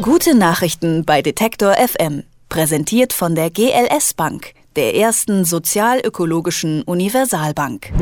Gute Nachrichten bei Detektor FM. Präsentiert von der GLS Bank, der ersten sozialökologischen Universalbank.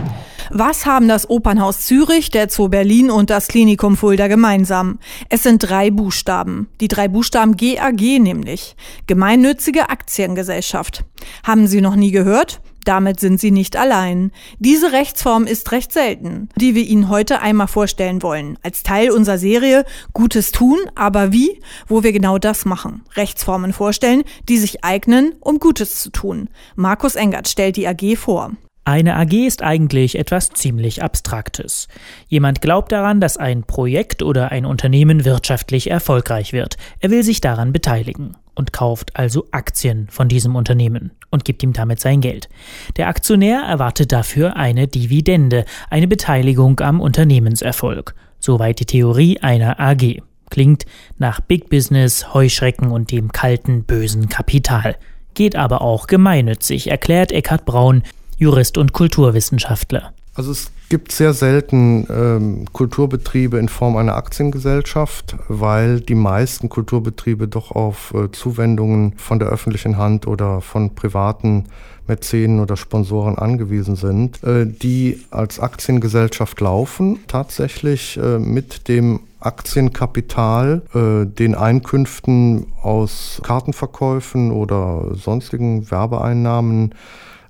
Was haben das Opernhaus Zürich, der Zoo Berlin und das Klinikum Fulda gemeinsam? Es sind drei Buchstaben. Die drei Buchstaben GAG nämlich. Gemeinnützige Aktiengesellschaft. Haben Sie noch nie gehört? Damit sind sie nicht allein. Diese Rechtsform ist recht selten, die wir Ihnen heute einmal vorstellen wollen, als Teil unserer Serie Gutes tun, aber wie, wo wir genau das machen. Rechtsformen vorstellen, die sich eignen, um Gutes zu tun. Markus Engert stellt die AG vor. Eine AG ist eigentlich etwas ziemlich Abstraktes. Jemand glaubt daran, dass ein Projekt oder ein Unternehmen wirtschaftlich erfolgreich wird. Er will sich daran beteiligen und kauft also Aktien von diesem Unternehmen und gibt ihm damit sein Geld. Der Aktionär erwartet dafür eine Dividende, eine Beteiligung am Unternehmenserfolg. Soweit die Theorie einer AG. Klingt nach Big Business, Heuschrecken und dem kalten, bösen Kapital. Geht aber auch gemeinnützig, erklärt Eckhard Braun, Jurist und Kulturwissenschaftler. Also es gibt sehr selten ähm, Kulturbetriebe in Form einer Aktiengesellschaft, weil die meisten Kulturbetriebe doch auf äh, Zuwendungen von der öffentlichen Hand oder von privaten Mäzenen oder Sponsoren angewiesen sind, äh, die als Aktiengesellschaft laufen, tatsächlich äh, mit dem Aktienkapital, äh, den Einkünften aus Kartenverkäufen oder sonstigen Werbeeinnahmen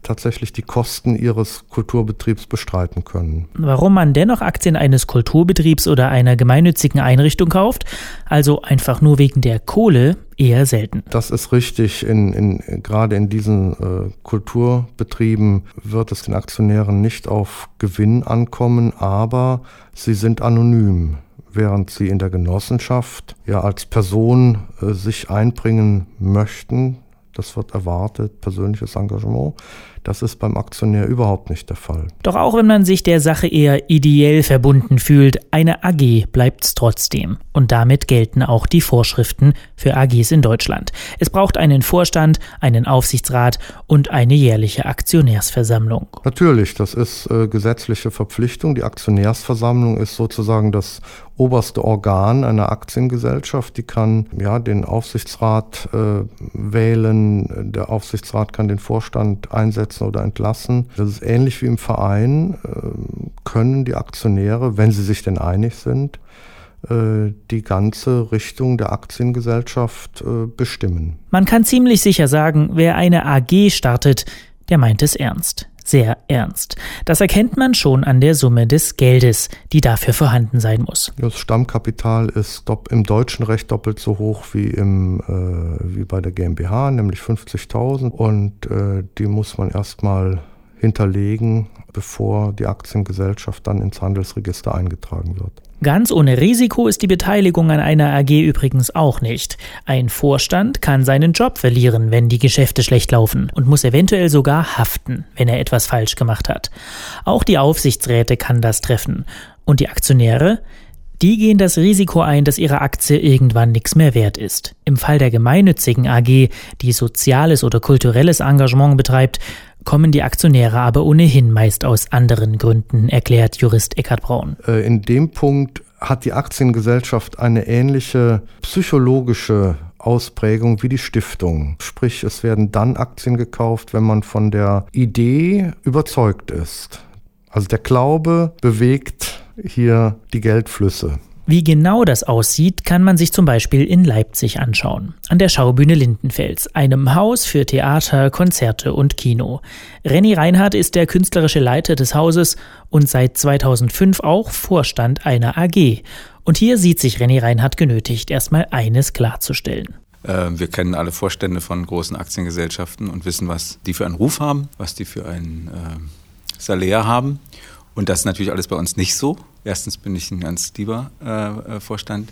tatsächlich die Kosten ihres Kulturbetriebs bestreiten können. Warum man dennoch Aktien eines Kulturbetriebs oder einer gemeinnützigen Einrichtung kauft, also einfach nur wegen der Kohle, eher selten. Das ist richtig. In, in, gerade in diesen äh, Kulturbetrieben wird es den Aktionären nicht auf Gewinn ankommen, aber sie sind anonym während sie in der Genossenschaft ja als Person äh, sich einbringen möchten, das wird erwartet, persönliches Engagement. Das ist beim Aktionär überhaupt nicht der Fall. Doch auch wenn man sich der Sache eher ideell verbunden fühlt, eine AG bleibt's trotzdem. Und damit gelten auch die Vorschriften für AGs in Deutschland. Es braucht einen Vorstand, einen Aufsichtsrat und eine jährliche Aktionärsversammlung. Natürlich, das ist äh, gesetzliche Verpflichtung. Die Aktionärsversammlung ist sozusagen das oberste Organ einer Aktiengesellschaft. Die kann ja den Aufsichtsrat äh, wählen, der Aufsichtsrat kann den Vorstand einsetzen oder entlassen. Das ist ähnlich wie im Verein, äh, können die Aktionäre, wenn sie sich denn einig sind, äh, die ganze Richtung der Aktiengesellschaft äh, bestimmen. Man kann ziemlich sicher sagen, wer eine AG startet, der meint es ernst sehr ernst. Das erkennt man schon an der Summe des Geldes, die dafür vorhanden sein muss. Das Stammkapital ist im deutschen Recht doppelt so hoch wie, im, äh, wie bei der GmbH, nämlich 50.000. Und äh, die muss man erstmal hinterlegen, bevor die Aktiengesellschaft dann ins Handelsregister eingetragen wird. Ganz ohne Risiko ist die Beteiligung an einer AG übrigens auch nicht. Ein Vorstand kann seinen Job verlieren, wenn die Geschäfte schlecht laufen und muss eventuell sogar haften, wenn er etwas falsch gemacht hat. Auch die Aufsichtsräte kann das treffen. Und die Aktionäre? Die gehen das Risiko ein, dass ihre Aktie irgendwann nichts mehr wert ist. Im Fall der gemeinnützigen AG, die soziales oder kulturelles Engagement betreibt, kommen die Aktionäre aber ohnehin meist aus anderen Gründen, erklärt Jurist Eckhard Braun. Äh, in dem Punkt hat die Aktiengesellschaft eine ähnliche psychologische Ausprägung wie die Stiftung. Sprich, es werden dann Aktien gekauft, wenn man von der Idee überzeugt ist. Also der Glaube bewegt hier die Geldflüsse. Wie genau das aussieht, kann man sich zum Beispiel in Leipzig anschauen. An der Schaubühne Lindenfels, einem Haus für Theater, Konzerte und Kino. Renny Reinhardt ist der künstlerische Leiter des Hauses und seit 2005 auch Vorstand einer AG. Und hier sieht sich Renny Reinhardt genötigt, erstmal eines klarzustellen. Ähm, wir kennen alle Vorstände von großen Aktiengesellschaften und wissen, was die für einen Ruf haben, was die für ein äh, Salär haben. Und das ist natürlich alles bei uns nicht so. Erstens bin ich ein ganz lieber äh, äh Vorstand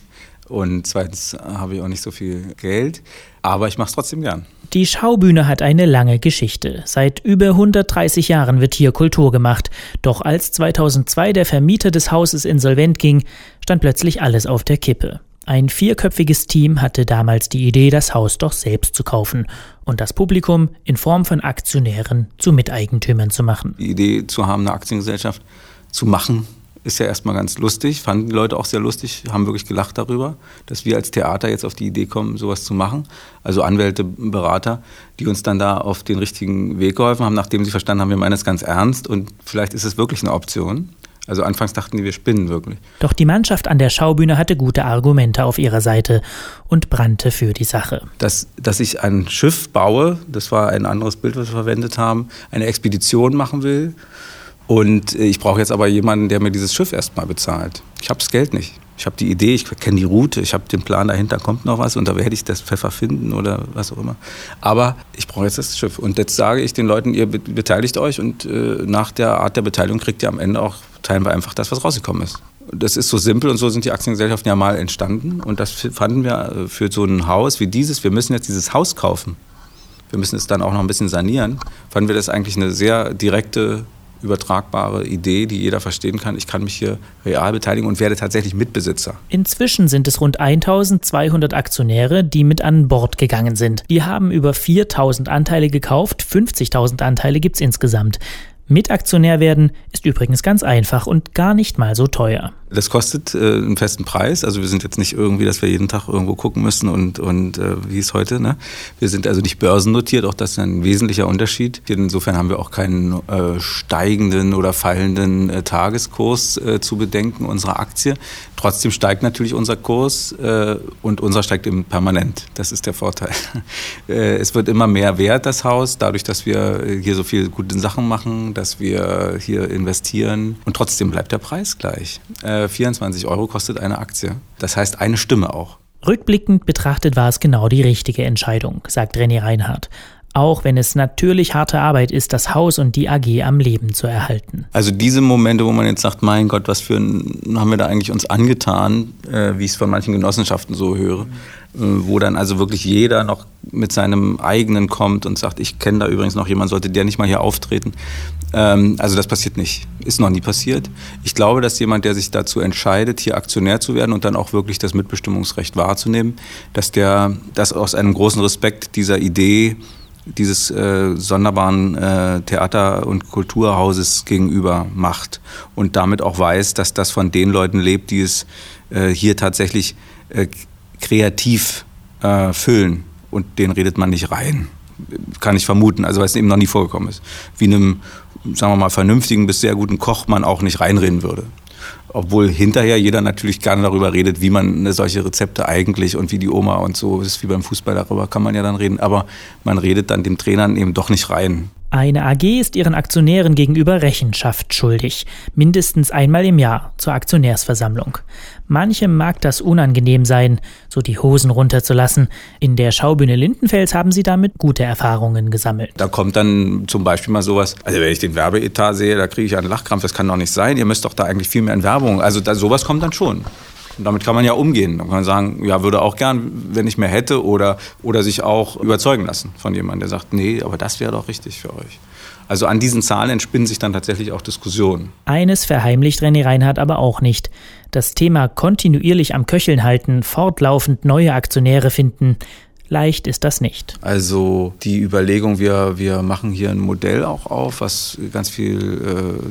und zweitens habe ich auch nicht so viel Geld, aber ich mache es trotzdem gern. Die Schaubühne hat eine lange Geschichte. Seit über 130 Jahren wird hier Kultur gemacht. Doch als 2002 der Vermieter des Hauses insolvent ging, stand plötzlich alles auf der Kippe. Ein vierköpfiges Team hatte damals die Idee, das Haus doch selbst zu kaufen und das Publikum in Form von Aktionären zu Miteigentümern zu machen. Die Idee zu haben, eine Aktiengesellschaft zu machen, ist ja erstmal ganz lustig, fanden die Leute auch sehr lustig, haben wirklich gelacht darüber, dass wir als Theater jetzt auf die Idee kommen, sowas zu machen. Also Anwälte, Berater, die uns dann da auf den richtigen Weg geholfen haben, nachdem sie verstanden haben, wir meinen es ganz ernst und vielleicht ist es wirklich eine Option. Also anfangs dachten die, wir spinnen wirklich. Doch die Mannschaft an der Schaubühne hatte gute Argumente auf ihrer Seite und brannte für die Sache. Dass, dass ich ein Schiff baue, das war ein anderes Bild, was wir verwendet haben, eine Expedition machen will. Und ich brauche jetzt aber jemanden, der mir dieses Schiff erstmal bezahlt. Ich habe das Geld nicht. Ich habe die Idee, ich kenne die Route, ich habe den Plan dahinter, kommt noch was und da werde ich das Pfeffer finden oder was auch immer. Aber ich brauche jetzt das Schiff. Und jetzt sage ich den Leuten, ihr beteiligt euch und äh, nach der Art der Beteiligung kriegt ihr am Ende auch, teilen wir einfach das, was rausgekommen ist. Das ist so simpel und so sind die Aktiengesellschaften ja mal entstanden. Und das fanden wir äh, für so ein Haus wie dieses, wir müssen jetzt dieses Haus kaufen. Wir müssen es dann auch noch ein bisschen sanieren. Fanden wir das eigentlich eine sehr direkte übertragbare Idee, die jeder verstehen kann. Ich kann mich hier real beteiligen und werde tatsächlich Mitbesitzer. Inzwischen sind es rund 1200 Aktionäre, die mit an Bord gegangen sind. Die haben über 4000 Anteile gekauft, 50.000 Anteile gibt es insgesamt. Mitaktionär werden ist übrigens ganz einfach und gar nicht mal so teuer. Das kostet äh, einen festen Preis. Also wir sind jetzt nicht irgendwie, dass wir jeden Tag irgendwo gucken müssen und, und äh, wie es heute. Ne? Wir sind also nicht börsennotiert, auch das ist ein wesentlicher Unterschied. Insofern haben wir auch keinen äh, steigenden oder fallenden äh, Tageskurs äh, zu bedenken unserer Aktie. Trotzdem steigt natürlich unser Kurs äh, und unser steigt eben permanent. Das ist der Vorteil. Äh, es wird immer mehr wert, das Haus, dadurch, dass wir hier so viele gute Sachen machen, dass wir hier investieren und trotzdem bleibt der Preis gleich. Äh, 24 Euro kostet eine Aktie. Das heißt eine Stimme auch. Rückblickend betrachtet war es genau die richtige Entscheidung, sagt René Reinhardt auch wenn es natürlich harte Arbeit ist, das Haus und die AG am Leben zu erhalten. Also diese Momente, wo man jetzt sagt, mein Gott, was für ein, haben wir da eigentlich uns angetan, äh, wie ich es von manchen Genossenschaften so höre, wo dann also wirklich jeder noch mit seinem eigenen kommt und sagt, ich kenne da übrigens noch jemanden, sollte der nicht mal hier auftreten. Ähm, also das passiert nicht, ist noch nie passiert. Ich glaube, dass jemand, der sich dazu entscheidet, hier Aktionär zu werden und dann auch wirklich das Mitbestimmungsrecht wahrzunehmen, dass der das aus einem großen Respekt dieser Idee dieses äh, sonderbaren äh, Theater- und Kulturhauses gegenüber macht und damit auch weiß, dass das von den Leuten lebt, die es äh, hier tatsächlich äh, kreativ äh, füllen und denen redet man nicht rein. Kann ich vermuten, also weil es eben noch nie vorgekommen ist. Wie einem, sagen wir mal, vernünftigen bis sehr guten Koch man auch nicht reinreden würde. Obwohl hinterher jeder natürlich gerne darüber redet, wie man solche Rezepte eigentlich und wie die Oma und so ist, wie beim Fußball, darüber kann man ja dann reden. Aber man redet dann dem Trainern eben doch nicht rein. Eine AG ist ihren Aktionären gegenüber Rechenschaft schuldig, mindestens einmal im Jahr zur Aktionärsversammlung. Manchem mag das unangenehm sein, so die Hosen runterzulassen. In der Schaubühne Lindenfels haben sie damit gute Erfahrungen gesammelt. Da kommt dann zum Beispiel mal sowas, also wenn ich den Werbeetat sehe, da kriege ich einen Lachkrampf, das kann doch nicht sein, ihr müsst doch da eigentlich viel mehr in Werbung. Also da, sowas kommt dann schon. Und damit kann man ja umgehen. Dann kann man sagen, ja, würde auch gern, wenn ich mehr hätte oder, oder sich auch überzeugen lassen von jemandem, der sagt, nee, aber das wäre doch richtig für euch. Also an diesen Zahlen entspinnen sich dann tatsächlich auch Diskussionen. Eines verheimlicht René Reinhardt aber auch nicht. Das Thema kontinuierlich am Köcheln halten, fortlaufend neue Aktionäre finden, Leicht ist das nicht. Also die Überlegung, wir, wir machen hier ein Modell auch auf, was ganz viel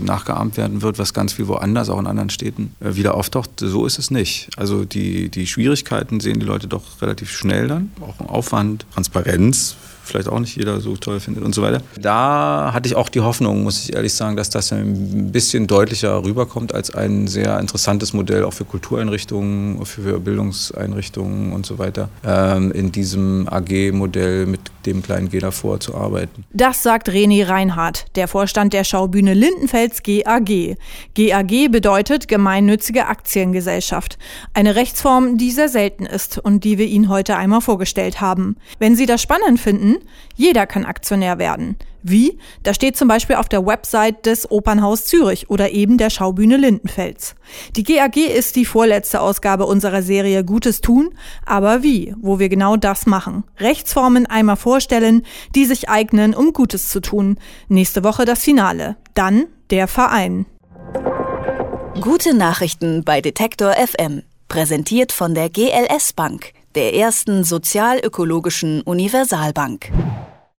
äh, nachgeahmt werden wird, was ganz viel woanders, auch in anderen Städten, äh, wieder auftaucht, so ist es nicht. Also die, die Schwierigkeiten sehen die Leute doch relativ schnell dann, auch Aufwand, Transparenz vielleicht auch nicht jeder so toll findet und so weiter. Da hatte ich auch die Hoffnung, muss ich ehrlich sagen, dass das ein bisschen deutlicher rüberkommt als ein sehr interessantes Modell auch für Kultureinrichtungen, für Bildungseinrichtungen und so weiter, ähm, in diesem AG-Modell mit dem kleinen G davor zu arbeiten. Das sagt René Reinhardt, der Vorstand der Schaubühne Lindenfels GAG. GAG bedeutet gemeinnützige Aktiengesellschaft. Eine Rechtsform, die sehr selten ist und die wir Ihnen heute einmal vorgestellt haben. Wenn Sie das spannend finden, jeder kann Aktionär werden. Wie? Das steht zum Beispiel auf der Website des Opernhaus Zürich oder eben der Schaubühne Lindenfels. Die GAG ist die vorletzte Ausgabe unserer Serie Gutes tun, aber wie? Wo wir genau das machen. Rechtsformen einmal vorstellen, die sich eignen, um Gutes zu tun. Nächste Woche das Finale. Dann der Verein. Gute Nachrichten bei Detektor FM. Präsentiert von der GLS Bank der ersten sozialökologischen Universalbank.